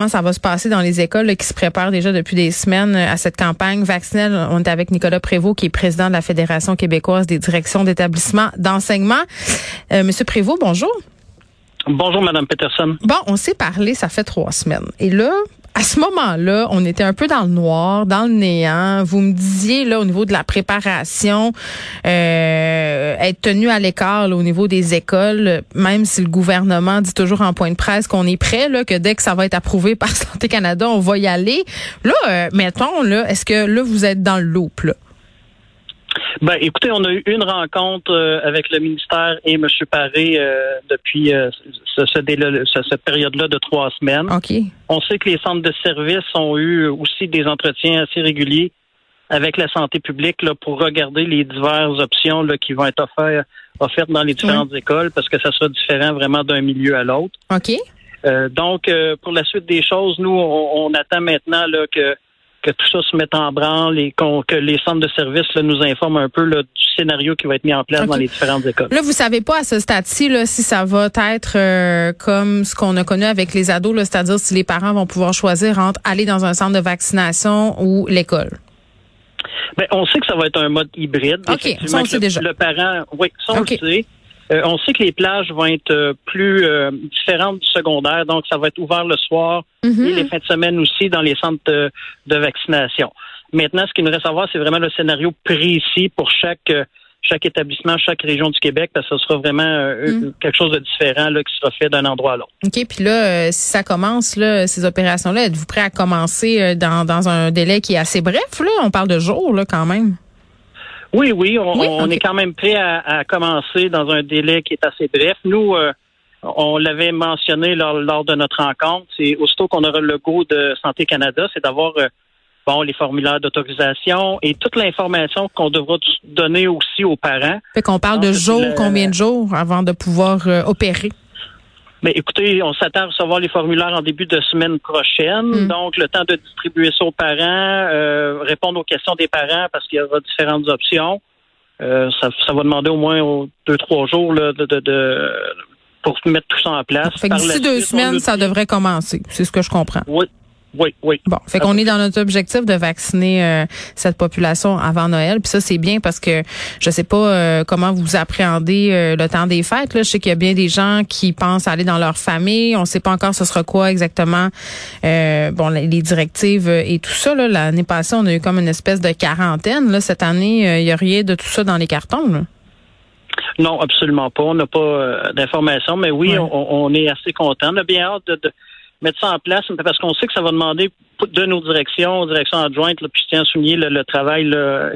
Comment ça va se passer dans les écoles qui se préparent déjà depuis des semaines euh, à cette campagne vaccinale? On est avec Nicolas Prévost, qui est président de la Fédération québécoise des directions d'établissements d'enseignement. Euh, Monsieur Prévost, bonjour. Bonjour, Madame Peterson. Bon, on s'est parlé, ça fait trois semaines. Et là, à ce moment-là, on était un peu dans le noir, dans le néant. Vous me disiez là au niveau de la préparation, euh, être tenu à l'écart au niveau des écoles, même si le gouvernement dit toujours en point de presse qu'on est prêt, là, que dès que ça va être approuvé par Santé Canada, on va y aller. Là, euh, mettons là, est-ce que là vous êtes dans le loop là? Ben, écoutez, on a eu une rencontre euh, avec le ministère et M. Paré euh, depuis euh, ce, ce, cette période-là de trois semaines. OK. On sait que les centres de services ont eu aussi des entretiens assez réguliers avec la santé publique là, pour regarder les diverses options là, qui vont être offertes, offertes dans les différentes écoles parce que ça sera différent vraiment d'un milieu à l'autre. OK. donc, pour la suite des choses, nous, on, on attend maintenant là, que que tout ça se mette en branle et que les centres de services nous informent un peu du scénario qui va être mis en place dans les différentes écoles. Là, vous savez pas à ce stade-ci si ça va être euh, comme ce qu'on a connu avec les ados, c'est-à-dire si les parents vont pouvoir choisir entre aller dans un centre de vaccination ou l'école. Ben, on sait que ça va être un mode hybride. OK, ça on sait déjà. Le parent, oui, ça on le sait. Euh, on sait que les plages vont être euh, plus euh, différentes du secondaire, donc ça va être ouvert le soir mhm. et les fins de semaine aussi dans les centres de, vaccination. Maintenant, ce qu'il nous reste à voir, c'est vraiment le scénario précis pour chaque chaque établissement, chaque région du Québec, parce que ce sera vraiment mhm. quelque chose de différent là, qui sera fait d'un endroit à l'autre. OK, puis là, si ça commence, là, ces opérations-là, êtes-vous prêt à commencer dans, dans un délai qui est assez bref? Là? On parle de jours là, quand même. Oui, oui, on, est quand même prêt à, commencer dans un délai qui est assez bref. Nous, euh, on l'avait mentionné lors, de notre rencontre, c'est aussitôt qu'on aura le goût de Santé Canada, c'est d'avoir euh, bon les formulaires d'autorisation et toute l'information qu'on devra donner aussi aux parents. Fait qu'on parle de jours, combien de jours avant de pouvoir euh, opérer? Mais écoutez, on s'attend à recevoir les formulaires en début de semaine prochaine. Hmm. Donc, le temps de distribuer ça aux parents, euh, répondre aux questions des parents parce qu'il y aura différentes options. Euh, ça, ça, va demander au moins deux, trois jours là, de, de, de, pour mettre tout ça en place. Fait que d'ici deux semaines, ça devrait commencer. C'est ce que je comprends. Oui, oui, oui. Bon, fait qu'on est dans notre objectif de vacciner euh, cette population avant Noël. Puis ça, c'est bien parce que je sais pas euh, comment vous appréhendez euh, le temps des fêtes. Là. Je sais qu'il y a bien des gens qui pensent aller dans leur famille. On sait pas encore ce sera quoi exactement. bon, les, directives et tout ça. L'année passée, on a eu comme une espèce de quarantaine. Là. Cette année, il y a rien de tout ça dans les cartons. Non, absolument pas. On n'a pas d'informations, mais oui, on, est assez content. On a bien hâte de mettre ça en place, parce qu'on sait que ça va demander de nos directions, directions adjointes, puis je tiens à souligner le, travail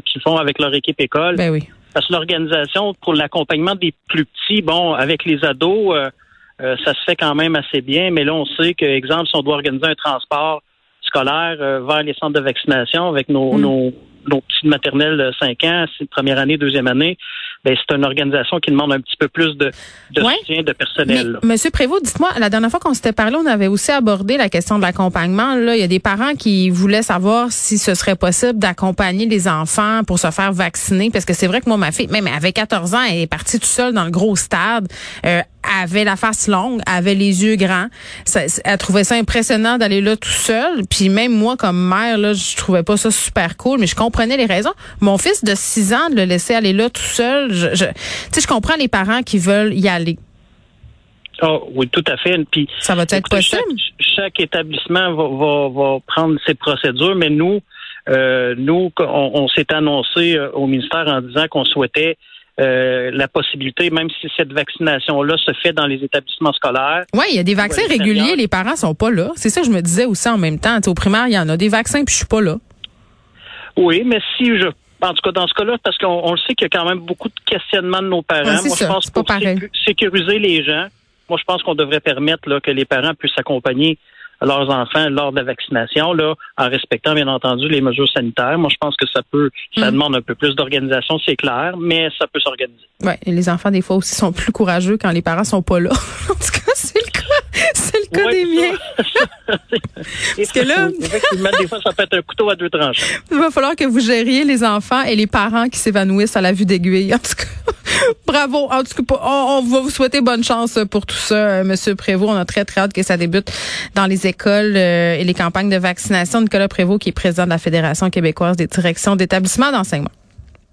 qu'ils font avec leur équipe école. Ben oui. Parce que l'organisation pour l'accompagnement des plus petits, bon, avec les ados, euh, euh, ça se fait quand même assez bien, mais là, on sait que, exemple, si on doit organiser un transport scolaire euh, vers les centres de vaccination avec nos, mm. nos, nos petites maternelles 5 ans, première année, deuxième année, ben, c'est une organisation qui demande un petit peu plus de, de soutien de personnel. Monsieur Prévost, dites-moi, la dernière fois qu'on s'était parlé, on avait aussi abordé la question de l'accompagnement. Là, il y a des parents qui voulaient savoir si ce serait possible d'accompagner les enfants pour se faire vacciner, parce que c'est vrai que moi, ma fille, même avec 14 ans, elle est partie toute seule dans le gros stade. Euh, avait la face longue, avait les yeux grands. Ça, elle trouvait ça impressionnant d'aller là tout seul. Puis même moi, comme mère, là, je trouvais pas ça super cool, mais je comprenais les raisons. Mon fils de 6 ans, de le laisser aller là tout seul, je, je, je comprends les parents qui veulent y aller. Oh, oui, tout à fait. Puis, ça va être possible? Chaque, établissement va, va, prendre ses procédures, mais nous, euh, nous, on s'est annoncé euh, au ministère en disant qu'on souhaitait euh, la possibilité, même si cette vaccination-là se fait dans les établissements scolaires. Oui, il y a des vaccins réguliers, les parents sont pas là. C'est ça que je me disais aussi en même temps. au primaire, il y en a des vaccins, puis je suis pas là. Oui, mais si je en tout cas, dans ce cas-là, parce qu'on le sait qu'il y a quand même beaucoup de questionnements de nos parents. moi, je pense pour sécuriser les gens, moi, je pense qu'on devrait permettre là, que les parents puissent accompagner leurs enfants lors de la vaccination, là, en respectant bien entendu les mesures sanitaires. Moi, je pense que ça peut, ça mm. demande un peu plus d'organisation, c'est clair, mais ça peut s'organiser. Ouais, les enfants des fois aussi sont plus courageux quand les parents sont pas là. en tout cas, cas, des miens. Parce que là, effectivement, des fois, ça peut être un couteau à deux tranches. Il va falloir que vous gériez les enfants et les parents qui s'évanouissent à la vue d'aiguille. En tout cas, bravo. En tout cas, on, va vous souhaiter bonne chance pour tout ça, euh, Monsieur Prévost. On a très, très hâte que ça débute dans les écoles euh, et les campagnes de vaccination. Nicolas Prévost, qui est président de la Fédération québécoise des directions d'établissements d'enseignement.